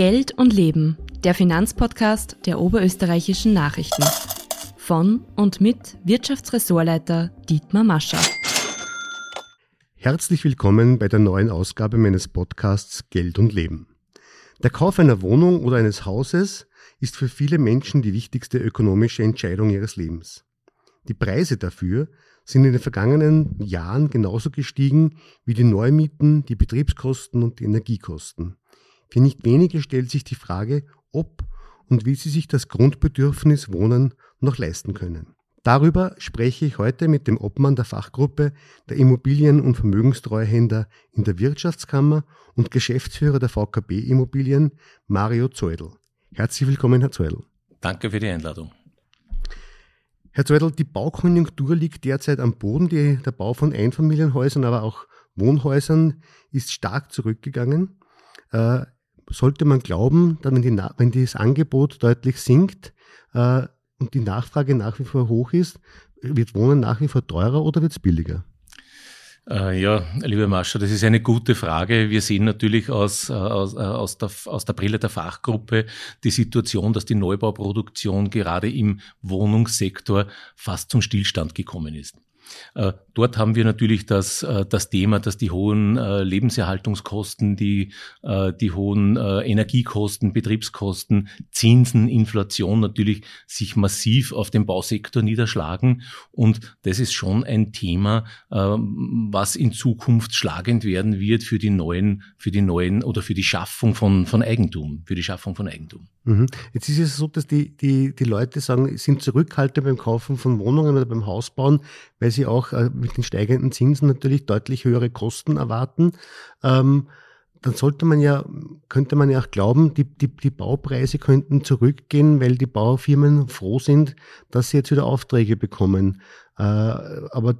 Geld und Leben, der Finanzpodcast der oberösterreichischen Nachrichten. Von und mit Wirtschaftsressortleiter Dietmar Mascher. Herzlich willkommen bei der neuen Ausgabe meines Podcasts Geld und Leben. Der Kauf einer Wohnung oder eines Hauses ist für viele Menschen die wichtigste ökonomische Entscheidung ihres Lebens. Die Preise dafür sind in den vergangenen Jahren genauso gestiegen wie die Neumieten, die Betriebskosten und die Energiekosten. Für nicht wenige stellt sich die Frage, ob und wie sie sich das Grundbedürfnis Wohnen noch leisten können. Darüber spreche ich heute mit dem Obmann der Fachgruppe der Immobilien- und Vermögenstreuhänder in der Wirtschaftskammer und Geschäftsführer der VKB Immobilien, Mario Zeudel. Herzlich willkommen, Herr Zeudel. Danke für die Einladung. Herr Zeudel, die Baukonjunktur liegt derzeit am Boden. Die, der Bau von Einfamilienhäusern, aber auch Wohnhäusern ist stark zurückgegangen. Äh, sollte man glauben, wenn, die, wenn das Angebot deutlich sinkt äh, und die Nachfrage nach wie vor hoch ist, wird Wohnen nach wie vor teurer oder wird es billiger? Äh, ja, lieber Mascha, das ist eine gute Frage. Wir sehen natürlich aus, äh, aus, äh, aus, der, aus der Brille der Fachgruppe die Situation, dass die Neubauproduktion gerade im Wohnungssektor fast zum Stillstand gekommen ist. Äh, dort haben wir natürlich das, äh, das Thema, dass die hohen äh, Lebenserhaltungskosten, die, die hohen Energiekosten, Betriebskosten, Zinsen, Inflation natürlich sich massiv auf den Bausektor niederschlagen. Und das ist schon ein Thema, was in Zukunft schlagend werden wird für die neuen, für die neuen oder für die Schaffung von, von Eigentum, für die Schaffung von Eigentum. Mhm. Jetzt ist es so, dass die, die, die Leute sagen, sind zurückhaltend beim Kaufen von Wohnungen oder beim Hausbauen, weil sie auch äh, mit den steigenden Zinsen natürlich deutlich höhere Kosten erwarten. Ähm, dann sollte man ja, könnte man ja auch glauben, die, die, die Baupreise könnten zurückgehen, weil die Baufirmen froh sind, dass sie jetzt wieder Aufträge bekommen. Äh, aber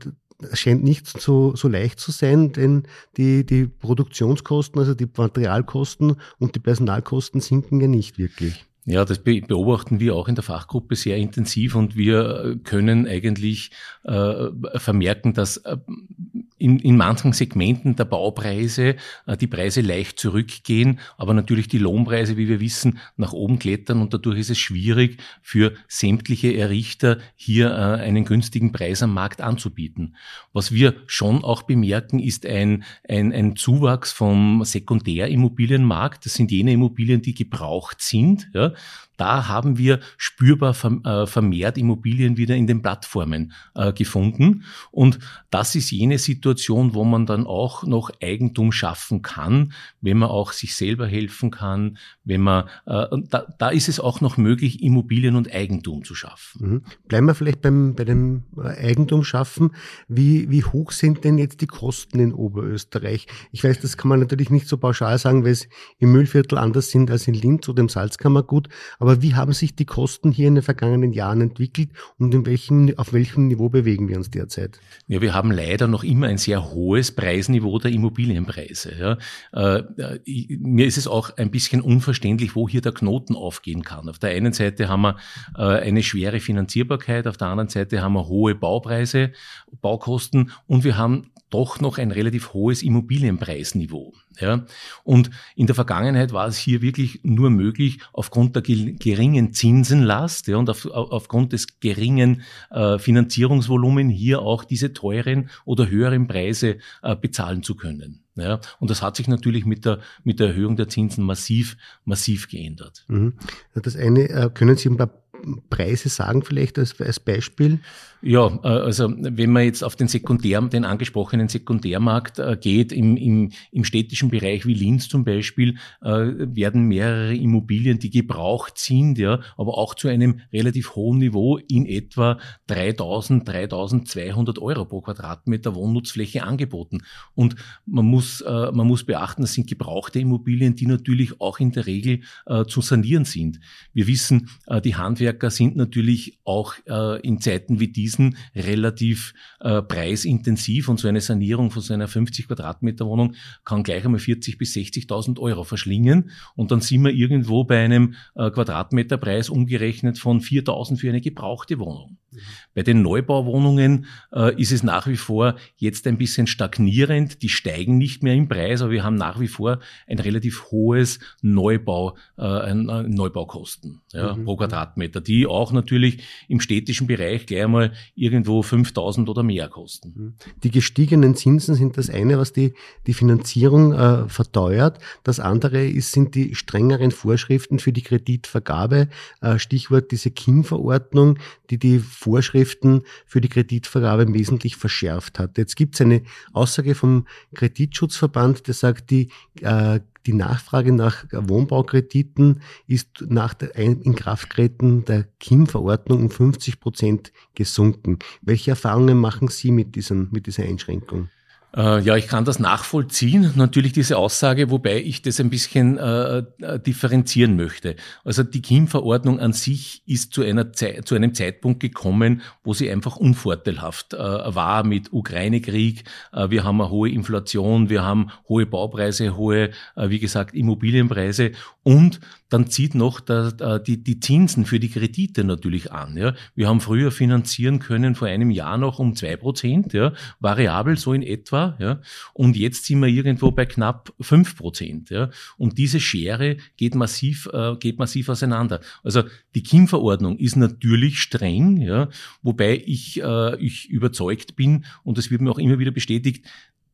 scheint nicht so, so leicht zu sein, denn die, die Produktionskosten, also die Materialkosten und die Personalkosten sinken ja nicht wirklich. Ja, das beobachten wir auch in der Fachgruppe sehr intensiv und wir können eigentlich äh, vermerken, dass äh, in, in manchen Segmenten der Baupreise äh, die Preise leicht zurückgehen, aber natürlich die Lohnpreise, wie wir wissen, nach oben klettern und dadurch ist es schwierig für sämtliche Errichter hier äh, einen günstigen Preis am Markt anzubieten. Was wir schon auch bemerken, ist ein, ein, ein Zuwachs vom Sekundärimmobilienmarkt. Das sind jene Immobilien, die gebraucht sind. Ja da haben wir spürbar äh, vermehrt Immobilien wieder in den Plattformen äh, gefunden. Und das ist jene Situation, wo man dann auch noch Eigentum schaffen kann, wenn man auch sich selber helfen kann, wenn man, äh, da, da ist es auch noch möglich, Immobilien und Eigentum zu schaffen. Mhm. Bleiben wir vielleicht beim, bei dem Eigentum schaffen. Wie, wie hoch sind denn jetzt die Kosten in Oberösterreich? Ich weiß, das kann man natürlich nicht so pauschal sagen, weil es im Müllviertel anders sind als in Linz oder im Salzkammergut. Aber aber wie haben sich die Kosten hier in den vergangenen Jahren entwickelt und in welchem, auf welchem Niveau bewegen wir uns derzeit? Ja, wir haben leider noch immer ein sehr hohes Preisniveau der Immobilienpreise. Ja. Äh, mir ist es auch ein bisschen unverständlich, wo hier der Knoten aufgehen kann. Auf der einen Seite haben wir äh, eine schwere Finanzierbarkeit, auf der anderen Seite haben wir hohe Baupreise, Baukosten und wir haben doch noch ein relativ hohes Immobilienpreisniveau. Ja. Und in der Vergangenheit war es hier wirklich nur möglich, aufgrund der geringen Zinsenlast ja, und auf, aufgrund des geringen äh, Finanzierungsvolumen hier auch diese teuren oder höheren Preise äh, bezahlen zu können. Ja, und das hat sich natürlich mit der, mit der Erhöhung der Zinsen massiv, massiv geändert. Mhm. Das eine, äh, können Sie ein paar Preise sagen vielleicht als, als Beispiel? Ja, äh, also wenn man jetzt auf den Sekundär, den angesprochenen Sekundärmarkt äh, geht, im, im, im städtischen Bereich wie Linz zum Beispiel, äh, werden mehrere Immobilien, die gebraucht sind, ja, aber auch zu einem relativ hohen Niveau in etwa 3000, 3200 Euro pro Quadratmeter Wohnnutzfläche angeboten. Und man muss, man muss beachten, das sind gebrauchte Immobilien, die natürlich auch in der Regel zu sanieren sind. Wir wissen, die Handwerker sind natürlich auch in Zeiten wie diesen diesen relativ äh, preisintensiv und so eine Sanierung von so einer 50 Quadratmeter Wohnung kann gleich einmal 40 bis 60.000 Euro verschlingen und dann sind wir irgendwo bei einem äh, Quadratmeterpreis umgerechnet von 4.000 für eine gebrauchte Wohnung. Bei den Neubauwohnungen äh, ist es nach wie vor jetzt ein bisschen stagnierend. Die steigen nicht mehr im Preis, aber wir haben nach wie vor ein relativ hohes Neubau, äh, ein Neubaukosten ja, mhm. pro Quadratmeter, die auch natürlich im städtischen Bereich gleich einmal irgendwo 5000 oder mehr kosten. Mhm. Die gestiegenen Zinsen sind das eine, was die, die Finanzierung äh, verteuert. Das andere ist, sind die strengeren Vorschriften für die Kreditvergabe. Äh, Stichwort diese KIM-Verordnung, die die Vorschriften für die Kreditvergabe wesentlich verschärft hat. Jetzt gibt es eine Aussage vom Kreditschutzverband, der sagt, die äh, die Nachfrage nach Wohnbaukrediten ist nach der Inkrafttreten der KIM-Verordnung um 50 Prozent gesunken. Welche Erfahrungen machen Sie mit, diesem, mit dieser Einschränkung? Äh, ja, ich kann das nachvollziehen, natürlich diese Aussage, wobei ich das ein bisschen äh, äh differenzieren möchte. Also die KIM-Verordnung an sich ist zu, einer Zeit, zu einem Zeitpunkt gekommen, wo sie einfach unvorteilhaft äh, war mit Ukraine-Krieg. Äh, wir haben eine hohe Inflation, wir haben hohe Baupreise, hohe, äh, wie gesagt, Immobilienpreise und dann zieht noch der, die, die Zinsen für die Kredite natürlich an. Ja. Wir haben früher finanzieren können, vor einem Jahr noch um zwei Prozent, ja, variabel so in etwa. Ja. Und jetzt sind wir irgendwo bei knapp fünf Prozent. Ja. Und diese Schere geht massiv, äh, geht massiv auseinander. Also die KIM-Verordnung ist natürlich streng, ja, wobei ich, äh, ich überzeugt bin, und das wird mir auch immer wieder bestätigt,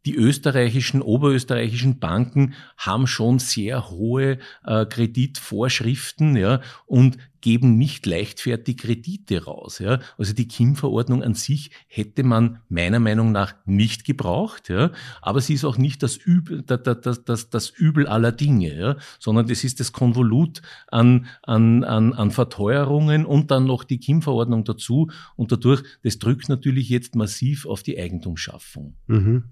die österreichischen, oberösterreichischen Banken haben schon sehr hohe äh, Kreditvorschriften ja, und geben nicht leichtfertig Kredite raus. Ja. Also die KIM-Verordnung an sich hätte man meiner Meinung nach nicht gebraucht, ja. aber sie ist auch nicht das Übel, das, das, das, das Übel aller Dinge, ja. sondern das ist das Konvolut an, an, an, an Verteuerungen und dann noch die KIM-Verordnung dazu und dadurch, das drückt natürlich jetzt massiv auf die Eigentumsschaffung. Mhm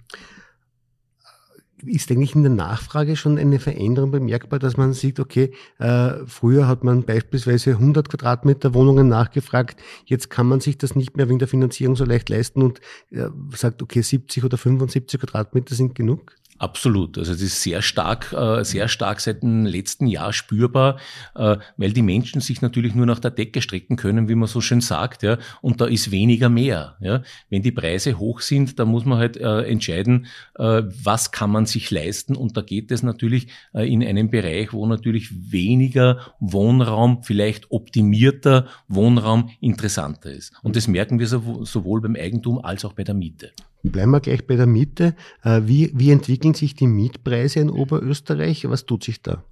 ist eigentlich in der Nachfrage schon eine Veränderung bemerkbar, dass man sieht, okay, äh, früher hat man beispielsweise 100 Quadratmeter Wohnungen nachgefragt, jetzt kann man sich das nicht mehr wegen der Finanzierung so leicht leisten und äh, sagt, okay, 70 oder 75 Quadratmeter sind genug? Absolut. Also das ist sehr stark, äh, sehr stark seit dem letzten Jahr spürbar, äh, weil die Menschen sich natürlich nur nach der Decke strecken können, wie man so schön sagt, ja. Und da ist weniger mehr. Ja. Wenn die Preise hoch sind, dann muss man halt äh, entscheiden, was kann man sich leisten. Und da geht es natürlich in einem Bereich, wo natürlich weniger Wohnraum, vielleicht optimierter Wohnraum interessanter ist. Und das merken wir sowohl beim Eigentum als auch bei der Miete. Bleiben wir gleich bei der Miete. Äh, wie, wie entwickeln sich die Mietpreise in Oberösterreich? Was tut sich da?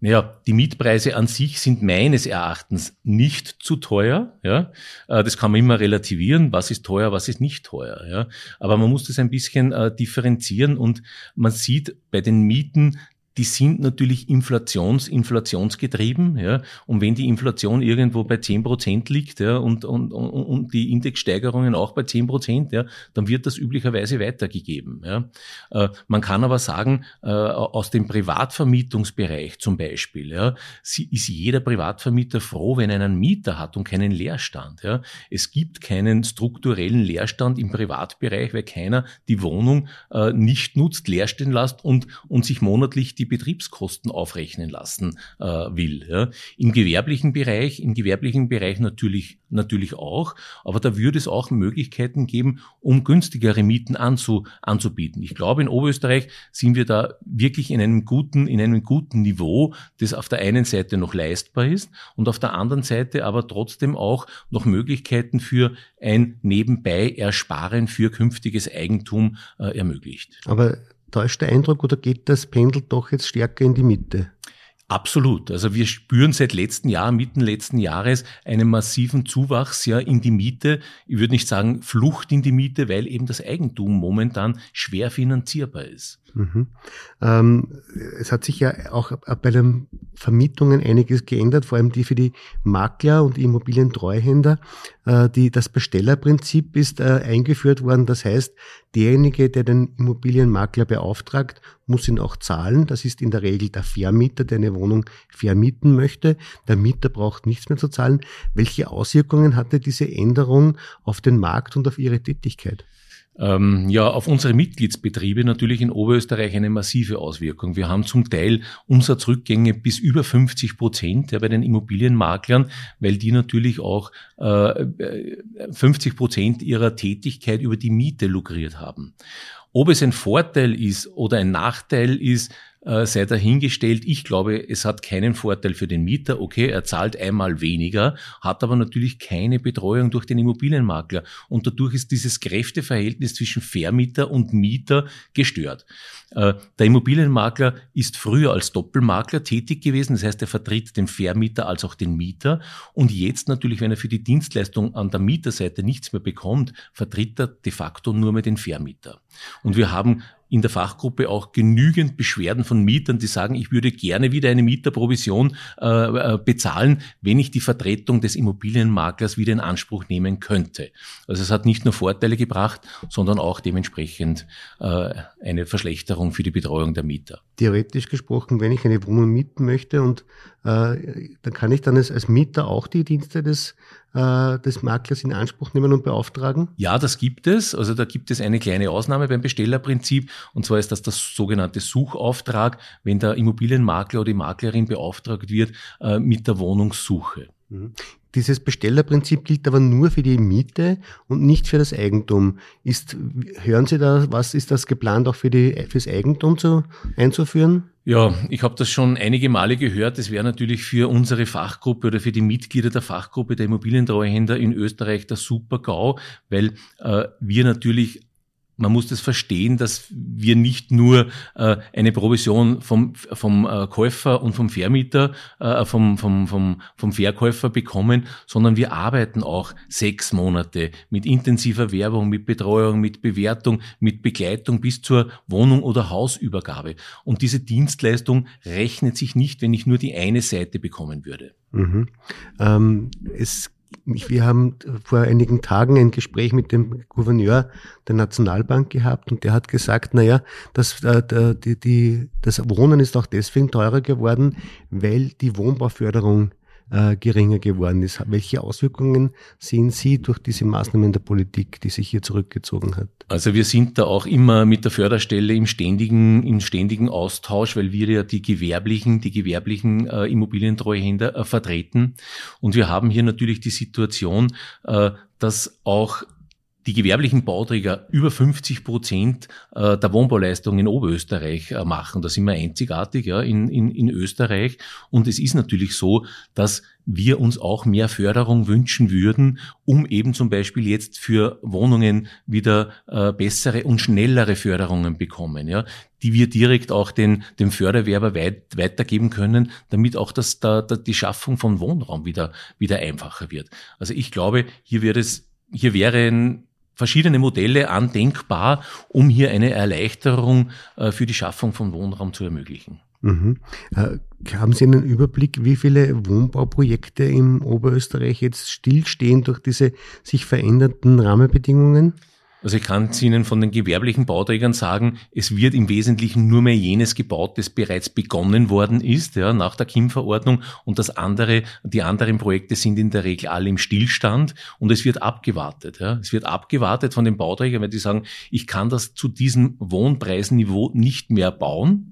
Naja, die Mietpreise an sich sind meines Erachtens nicht zu teuer. Ja, äh, das kann man immer relativieren. Was ist teuer, was ist nicht teuer. Ja, aber man muss das ein bisschen äh, differenzieren und man sieht bei den Mieten, die sind natürlich inflations, inflationsgetrieben, ja. Und wenn die Inflation irgendwo bei zehn Prozent liegt, ja, und, und, und, und die Indexsteigerungen auch bei zehn Prozent, ja, dann wird das üblicherweise weitergegeben, ja. Äh, man kann aber sagen, äh, aus dem Privatvermietungsbereich zum Beispiel, ja, ist jeder Privatvermieter froh, wenn er einen Mieter hat und keinen Leerstand, ja. Es gibt keinen strukturellen Leerstand im Privatbereich, weil keiner die Wohnung äh, nicht nutzt, leer stehen lässt und, und sich monatlich die Betriebskosten aufrechnen lassen äh, will. Ja. Im gewerblichen Bereich, im gewerblichen Bereich natürlich, natürlich auch, aber da würde es auch Möglichkeiten geben, um günstigere Mieten anzu, anzubieten. Ich glaube, in Oberösterreich sind wir da wirklich in einem guten, in einem guten Niveau, das auf der einen Seite noch leistbar ist und auf der anderen Seite aber trotzdem auch noch Möglichkeiten für ein nebenbei Ersparen für künftiges Eigentum äh, ermöglicht. Aber Täuscht der Eindruck oder geht das Pendel doch jetzt stärker in die Mitte? Absolut. Also wir spüren seit letzten Jahr, mitten letzten Jahres, einen massiven Zuwachs ja in die Miete. Ich würde nicht sagen Flucht in die Miete, weil eben das Eigentum momentan schwer finanzierbar ist. Mhm. Ähm, es hat sich ja auch bei den Vermietungen einiges geändert, vor allem die für die Makler und Immobilientreuhänder. Äh, die, das Bestellerprinzip ist äh, eingeführt worden. Das heißt, derjenige, der den Immobilienmakler beauftragt, muss ihn auch zahlen. Das ist in der Regel der Vermieter, der eine Wohnung vermieten möchte. Der Mieter braucht nichts mehr zu zahlen. Welche Auswirkungen hatte diese Änderung auf den Markt und auf Ihre Tätigkeit? Ähm, ja, auf unsere Mitgliedsbetriebe natürlich in Oberösterreich eine massive Auswirkung. Wir haben zum Teil Umsatzrückgänge bis über 50 Prozent ja, bei den Immobilienmaklern, weil die natürlich auch äh, 50 Prozent ihrer Tätigkeit über die Miete lukriert haben. Ob es ein Vorteil ist oder ein Nachteil ist, äh, sei dahingestellt. Ich glaube, es hat keinen Vorteil für den Mieter. Okay, er zahlt einmal weniger, hat aber natürlich keine Betreuung durch den Immobilienmakler. Und dadurch ist dieses Kräfteverhältnis zwischen Vermieter und Mieter gestört. Äh, der Immobilienmakler ist früher als Doppelmakler tätig gewesen. Das heißt, er vertritt den Vermieter als auch den Mieter. Und jetzt natürlich, wenn er für die Dienstleistung an der Mieterseite nichts mehr bekommt, vertritt er de facto nur mehr den Vermieter. Und wir haben in der Fachgruppe auch genügend Beschwerden von Mietern, die sagen, ich würde gerne wieder eine Mieterprovision äh, äh, bezahlen, wenn ich die Vertretung des Immobilienmaklers wieder in Anspruch nehmen könnte. Also es hat nicht nur Vorteile gebracht, sondern auch dementsprechend äh, eine Verschlechterung für die Betreuung der Mieter. Theoretisch gesprochen, wenn ich eine Wohnung mieten möchte und äh, dann kann ich dann als, als Mieter auch die Dienste des äh, des Maklers in Anspruch nehmen und beauftragen? Ja, das gibt es. Also da gibt es eine kleine Ausnahme beim Bestellerprinzip. Und zwar ist das das sogenannte Suchauftrag, wenn der Immobilienmakler oder die Maklerin beauftragt wird äh, mit der Wohnungssuche. Mhm. Dieses Bestellerprinzip gilt aber nur für die Miete und nicht für das Eigentum. Ist, hören Sie da, was ist das geplant auch für die, fürs Eigentum zu, einzuführen? Ja, ich habe das schon einige Male gehört. Es wäre natürlich für unsere Fachgruppe oder für die Mitglieder der Fachgruppe der Immobilientreuhänder in Österreich der Super-GAU, weil äh, wir natürlich man muss das verstehen, dass wir nicht nur äh, eine Provision vom, vom äh, Käufer und vom Vermieter, äh, vom, vom, vom, vom Verkäufer bekommen, sondern wir arbeiten auch sechs Monate mit intensiver Werbung, mit Betreuung, mit Bewertung, mit Begleitung bis zur Wohnung- oder Hausübergabe. Und diese Dienstleistung rechnet sich nicht, wenn ich nur die eine Seite bekommen würde. Mhm. Ähm, es wir haben vor einigen Tagen ein Gespräch mit dem Gouverneur der Nationalbank gehabt und der hat gesagt, naja, das, äh, die, die, das Wohnen ist auch deswegen teurer geworden, weil die Wohnbauförderung äh, geringer geworden ist. Welche Auswirkungen sehen Sie durch diese Maßnahmen der Politik, die sich hier zurückgezogen hat? Also wir sind da auch immer mit der Förderstelle im ständigen, im ständigen Austausch, weil wir ja die gewerblichen, die gewerblichen äh, Immobilientreuhänder äh, vertreten. Und wir haben hier natürlich die Situation, äh, dass auch die gewerblichen Bauträger über 50 Prozent äh, der Wohnbauleistung in Oberösterreich äh, machen. Da sind wir einzigartig ja, in, in, in Österreich. Und es ist natürlich so, dass wir uns auch mehr Förderung wünschen würden, um eben zum Beispiel jetzt für Wohnungen wieder äh, bessere und schnellere Förderungen bekommen, ja, die wir direkt auch den, dem Förderwerber weit, weitergeben können, damit auch das, da, da, die Schaffung von Wohnraum wieder, wieder einfacher wird. Also ich glaube, hier wird es, hier wären verschiedene Modelle andenkbar, um hier eine Erleichterung äh, für die Schaffung von Wohnraum zu ermöglichen. Mhm. Äh, haben Sie einen Überblick, wie viele Wohnbauprojekte im Oberösterreich jetzt stillstehen durch diese sich veränderten Rahmenbedingungen? Also ich kann Ihnen von den gewerblichen Bauträgern sagen, es wird im Wesentlichen nur mehr jenes gebaut, das bereits begonnen worden ist, ja, nach der KIM-Verordnung. Und das andere, die anderen Projekte sind in der Regel alle im Stillstand. Und es wird abgewartet, ja. Es wird abgewartet von den Bauträgern, weil die sagen, ich kann das zu diesem Wohnpreisniveau nicht mehr bauen,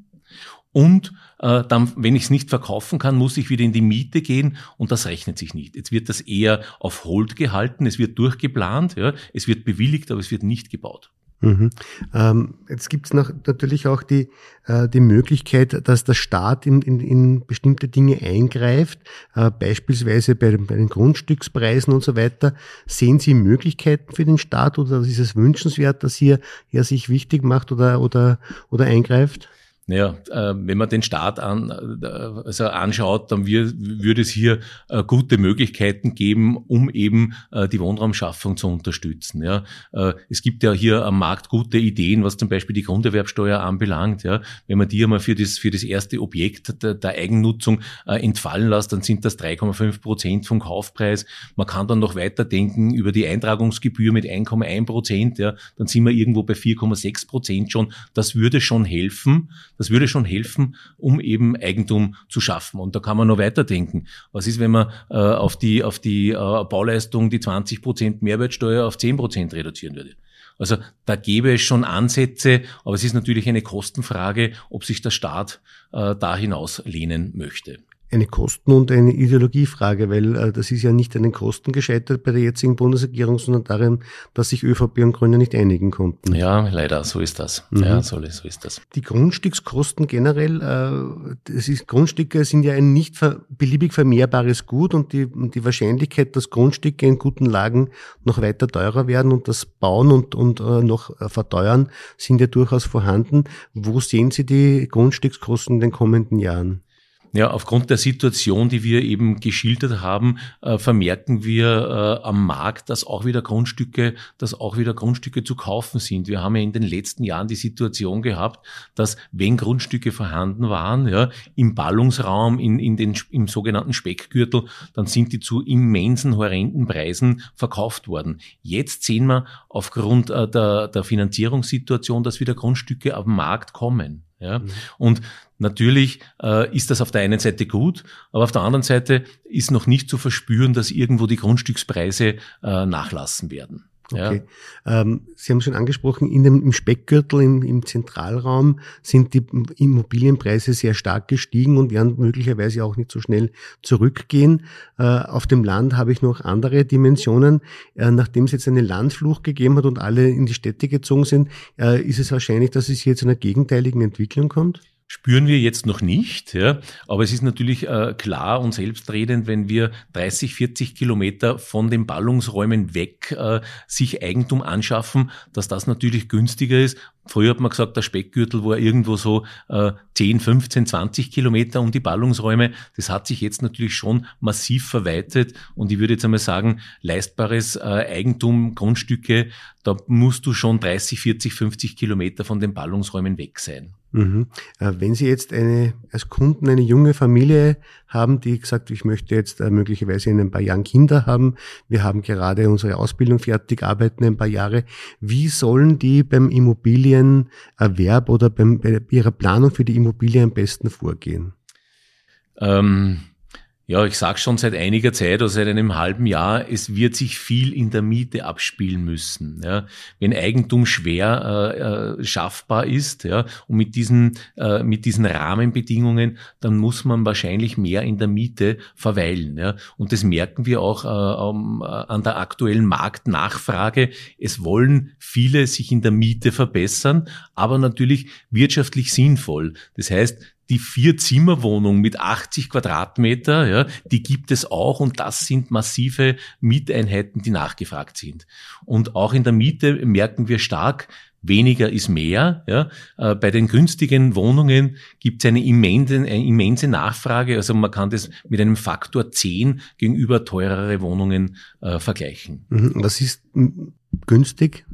und äh, dann, wenn ich es nicht verkaufen kann, muss ich wieder in die Miete gehen und das rechnet sich nicht. Jetzt wird das eher auf Hold gehalten, es wird durchgeplant, ja, es wird bewilligt, aber es wird nicht gebaut. Mhm. Ähm, jetzt gibt es natürlich auch die, äh, die Möglichkeit, dass der Staat in, in, in bestimmte Dinge eingreift, äh, beispielsweise bei, bei, den Grundstückspreisen und so weiter. Sehen Sie Möglichkeiten für den Staat oder ist es wünschenswert, dass hier er sich wichtig macht oder, oder, oder eingreift? Naja, äh, wenn man den Staat an, äh, also anschaut, dann wir, würde es hier äh, gute Möglichkeiten geben, um eben äh, die Wohnraumschaffung zu unterstützen. Ja. Äh, es gibt ja hier am Markt gute Ideen, was zum Beispiel die Grunderwerbsteuer anbelangt. Ja. Wenn man die einmal für das, für das erste Objekt der, der Eigennutzung äh, entfallen lässt, dann sind das 3,5 Prozent vom Kaufpreis. Man kann dann noch weiterdenken über die Eintragungsgebühr mit 1,1 Prozent. Ja. Dann sind wir irgendwo bei 4,6 Prozent schon. Das würde schon helfen das würde schon helfen, um eben Eigentum zu schaffen. Und da kann man noch weiterdenken. Was ist, wenn man äh, auf die, auf die äh, Bauleistung die 20 Prozent Mehrwertsteuer auf 10 Prozent reduzieren würde? Also da gäbe es schon Ansätze, aber es ist natürlich eine Kostenfrage, ob sich der Staat äh, da hinaus lehnen möchte eine Kosten- und eine Ideologiefrage, weil äh, das ist ja nicht an den Kosten gescheitert bei der jetzigen Bundesregierung, sondern daran, dass sich ÖVP und Grüne nicht einigen konnten. Ja, leider, so ist das. Mhm. Ja, so, so, ist das. Die Grundstückskosten generell, äh, das ist, Grundstücke sind ja ein nicht ver beliebig vermehrbares Gut und die, die Wahrscheinlichkeit, dass Grundstücke in guten Lagen noch weiter teurer werden und das Bauen und, und äh, noch äh, verteuern, sind ja durchaus vorhanden. Wo sehen Sie die Grundstückskosten in den kommenden Jahren? Ja, aufgrund der Situation, die wir eben geschildert haben, äh, vermerken wir äh, am Markt, dass auch wieder Grundstücke, dass auch wieder Grundstücke zu kaufen sind. Wir haben ja in den letzten Jahren die Situation gehabt, dass wenn Grundstücke vorhanden waren, ja, im Ballungsraum, in, in den, im sogenannten Speckgürtel, dann sind die zu immensen, horrenden Preisen verkauft worden. Jetzt sehen wir aufgrund äh, der, der Finanzierungssituation, dass wieder Grundstücke den Markt kommen. Ja? Mhm. Und natürlich äh, ist das auf der einen Seite gut, aber auf der anderen Seite ist noch nicht zu verspüren, dass irgendwo die Grundstückspreise äh, nachlassen werden. Okay. Ja. Ähm, Sie haben schon angesprochen, in dem, im Speckgürtel, im, im Zentralraum sind die Immobilienpreise sehr stark gestiegen und werden möglicherweise auch nicht so schnell zurückgehen. Äh, auf dem Land habe ich noch andere Dimensionen. Äh, nachdem es jetzt eine Landflucht gegeben hat und alle in die Städte gezogen sind, äh, ist es wahrscheinlich, dass es hier zu einer gegenteiligen Entwicklung kommt? Spüren wir jetzt noch nicht. Ja. Aber es ist natürlich äh, klar und selbstredend, wenn wir 30, 40 Kilometer von den Ballungsräumen weg äh, sich Eigentum anschaffen, dass das natürlich günstiger ist. Früher hat man gesagt, der Speckgürtel war irgendwo so äh, 10, 15, 20 Kilometer um die Ballungsräume. Das hat sich jetzt natürlich schon massiv verweitet. Und ich würde jetzt einmal sagen, leistbares äh, Eigentum, Grundstücke, da musst du schon 30, 40, 50 Kilometer von den Ballungsräumen weg sein. Mhm. Äh, wenn Sie jetzt eine, als Kunden eine junge Familie haben, die gesagt, ich möchte jetzt äh, möglicherweise in ein paar Jahren Kinder haben, wir haben gerade unsere Ausbildung fertig, arbeiten ein paar Jahre, wie sollen die beim Immobilienerwerb oder beim, bei ihrer Planung für die Immobilie am besten vorgehen? Ähm ja, ich sage schon seit einiger Zeit, also seit einem halben Jahr, es wird sich viel in der Miete abspielen müssen. Ja. Wenn Eigentum schwer äh, äh, schaffbar ist ja, und mit diesen, äh, mit diesen Rahmenbedingungen, dann muss man wahrscheinlich mehr in der Miete verweilen. Ja. Und das merken wir auch äh, um, an der aktuellen Marktnachfrage. Es wollen viele sich in der Miete verbessern, aber natürlich wirtschaftlich sinnvoll. Das heißt, die Vier-Zimmer-Wohnung mit 80 Quadratmeter, ja, die gibt es auch und das sind massive Mieteinheiten, die nachgefragt sind. Und auch in der Miete merken wir stark, weniger ist mehr. Ja. Äh, bei den günstigen Wohnungen gibt es eine immense, eine immense Nachfrage. Also man kann das mit einem Faktor 10 gegenüber teurere Wohnungen äh, vergleichen. Mhm. Was ist günstig?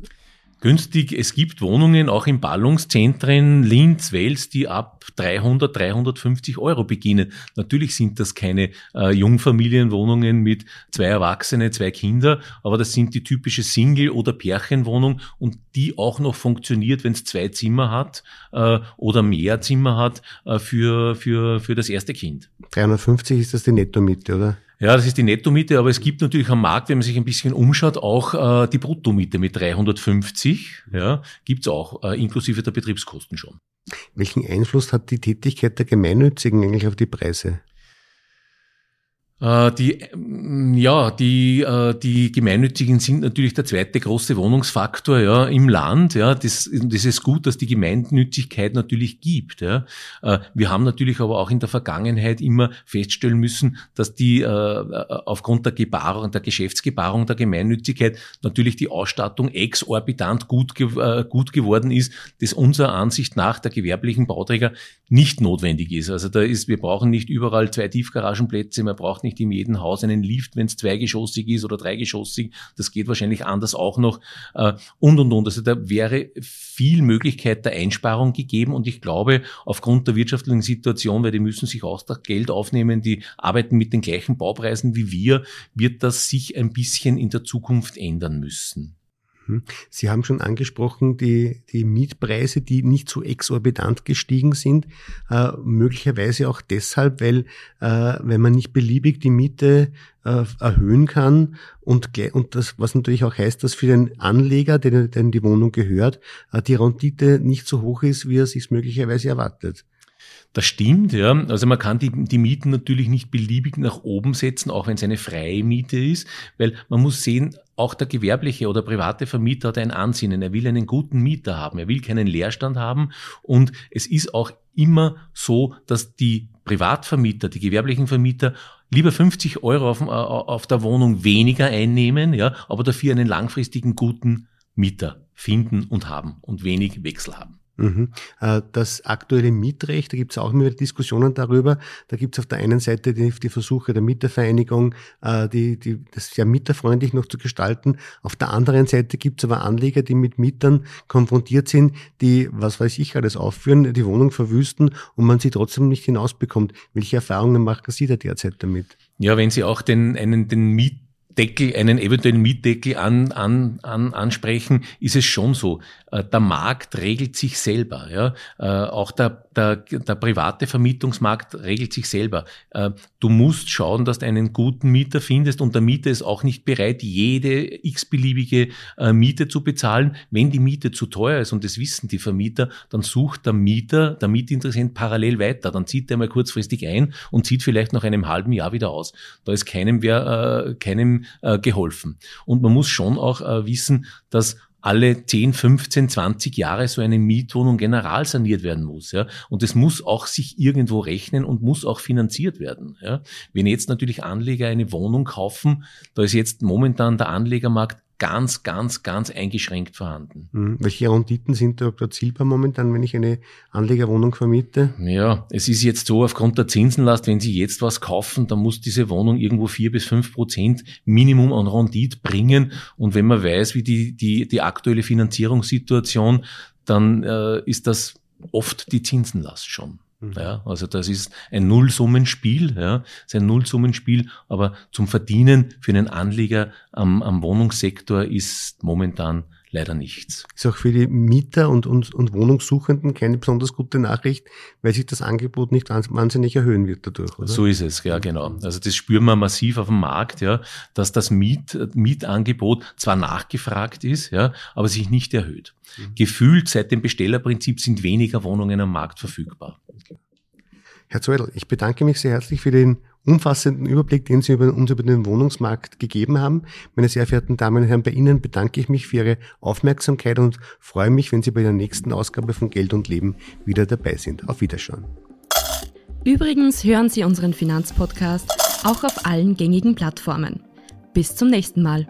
Günstig. Es gibt Wohnungen auch in Ballungszentren Linz, Wels, die ab 300, 350 Euro beginnen. Natürlich sind das keine äh, Jungfamilienwohnungen mit zwei Erwachsene, zwei Kinder, aber das sind die typische Single- oder Pärchenwohnung und die auch noch funktioniert, wenn es zwei Zimmer hat äh, oder mehr Zimmer hat äh, für, für, für das erste Kind. 350 ist das die Nettomiete, oder? Ja, das ist die Nettomiete, aber es gibt natürlich am Markt, wenn man sich ein bisschen umschaut, auch äh, die Bruttomiete mit 350. Ja, gibt's auch, äh, inklusive der Betriebskosten schon. Welchen Einfluss hat die Tätigkeit der Gemeinnützigen eigentlich auf die Preise? Äh, die, mm, ja, die, äh, die Gemeinnützigen sind natürlich der zweite große Wohnungsfaktor ja, im Land. Ja. Das, das ist gut, dass die Gemeinnützigkeit natürlich gibt. Ja. Äh, wir haben natürlich aber auch in der Vergangenheit immer feststellen müssen, dass die aufgrund der Gebarung, der Geschäftsgebarung der Gemeinnützigkeit natürlich die Ausstattung exorbitant gut, gut geworden ist, das unserer Ansicht nach der gewerblichen Bauträger nicht notwendig ist. Also da ist, wir brauchen nicht überall zwei Tiefgaragenplätze, man braucht nicht in jedem Haus einen Lift, wenn es zweigeschossig ist oder dreigeschossig. Das geht wahrscheinlich anders auch noch. Äh, und, und, und. Also da wäre viel Möglichkeit der Einsparung gegeben. Und ich glaube, aufgrund der wirtschaftlichen Situation, weil die müssen sich auch das Geld aufnehmen, die arbeiten mit den gleichen Baupreisen wie wir, wird das sich ein bisschen in der Zukunft ändern müssen. Mhm. Sie haben schon angesprochen, die, die Mietpreise, die nicht so exorbitant gestiegen sind, äh, möglicherweise auch deshalb, weil äh, wenn man nicht beliebig die Miete äh, erhöhen kann und, und das, was natürlich auch heißt, dass für den Anleger, der, der die Wohnung gehört, äh, die Rendite nicht so hoch ist, wie er sich möglicherweise erwartet. Das stimmt, ja. Also man kann die, die Mieten natürlich nicht beliebig nach oben setzen, auch wenn es eine freie Miete ist, weil man muss sehen, auch der gewerbliche oder private Vermieter hat ein Ansinnen. Er will einen guten Mieter haben. Er will keinen Leerstand haben. Und es ist auch immer so, dass die Privatvermieter, die gewerblichen Vermieter lieber 50 Euro auf, äh, auf der Wohnung weniger einnehmen, ja, aber dafür einen langfristigen guten Mieter finden und haben und wenig Wechsel haben. Mhm. Äh, das aktuelle Mietrecht, da gibt es auch immer wieder Diskussionen darüber. Da gibt es auf der einen Seite die, die, Versuche der Mietervereinigung, äh, die, die, das sehr mieterfreundlich noch zu gestalten. Auf der anderen Seite gibt es aber Anleger, die mit Mietern konfrontiert sind, die, was weiß ich, alles aufführen, die Wohnung verwüsten und man sie trotzdem nicht hinausbekommt. Welche Erfahrungen machen Sie da derzeit damit? Ja, wenn Sie auch den, einen, den Miet Deckel, einen eventuellen Mietdeckel an, an, an, ansprechen, ist es schon so. Äh, der Markt regelt sich selber. Ja? Äh, auch der, der, der private Vermietungsmarkt regelt sich selber. Äh, du musst schauen, dass du einen guten Mieter findest und der Mieter ist auch nicht bereit, jede x-beliebige Miete zu bezahlen. Wenn die Miete zu teuer ist und das wissen die Vermieter, dann sucht der Mieter, der Mietinteressent parallel weiter. Dann zieht er mal kurzfristig ein und zieht vielleicht nach einem halben Jahr wieder aus. Da ist keinem, wer, keinem geholfen. Und man muss schon auch wissen, dass alle 10, 15, 20 Jahre so eine Mietwohnung general saniert werden muss. Ja? Und es muss auch sich irgendwo rechnen und muss auch finanziert werden. Ja? Wenn jetzt natürlich Anleger eine Wohnung kaufen, da ist jetzt momentan der Anlegermarkt ganz, ganz, ganz eingeschränkt vorhanden. Mhm. Welche Renditen sind da erzielbar momentan, wenn ich eine Anlegerwohnung vermiete? Ja, es ist jetzt so, aufgrund der Zinsenlast, wenn Sie jetzt was kaufen, dann muss diese Wohnung irgendwo vier bis fünf Prozent Minimum an Rendite bringen. Und wenn man weiß, wie die, die, die aktuelle Finanzierungssituation, dann äh, ist das oft die Zinsenlast schon. Mhm. Ja, also das ist ein Nullsummenspiel, ja, ist ein Nullsummenspiel, aber zum Verdienen für einen Anleger am, am Wohnungssektor ist momentan leider nichts. Ist auch für die Mieter und, und, und Wohnungssuchenden keine besonders gute Nachricht, weil sich das Angebot nicht wahnsinnig erhöhen wird dadurch, oder? So ist es, ja, genau. Also das spüren wir massiv auf dem Markt, ja, dass das Miet, Mietangebot zwar nachgefragt ist, ja, aber sich nicht erhöht. Mhm. Gefühlt seit dem Bestellerprinzip sind weniger Wohnungen am Markt verfügbar. Herr Zoll, ich bedanke mich sehr herzlich für den umfassenden Überblick, den Sie über, uns über den Wohnungsmarkt gegeben haben. Meine sehr verehrten Damen und Herren, bei Ihnen bedanke ich mich für Ihre Aufmerksamkeit und freue mich, wenn Sie bei der nächsten Ausgabe von Geld und Leben wieder dabei sind. Auf Wiederschauen. Übrigens hören Sie unseren Finanzpodcast auch auf allen gängigen Plattformen. Bis zum nächsten Mal.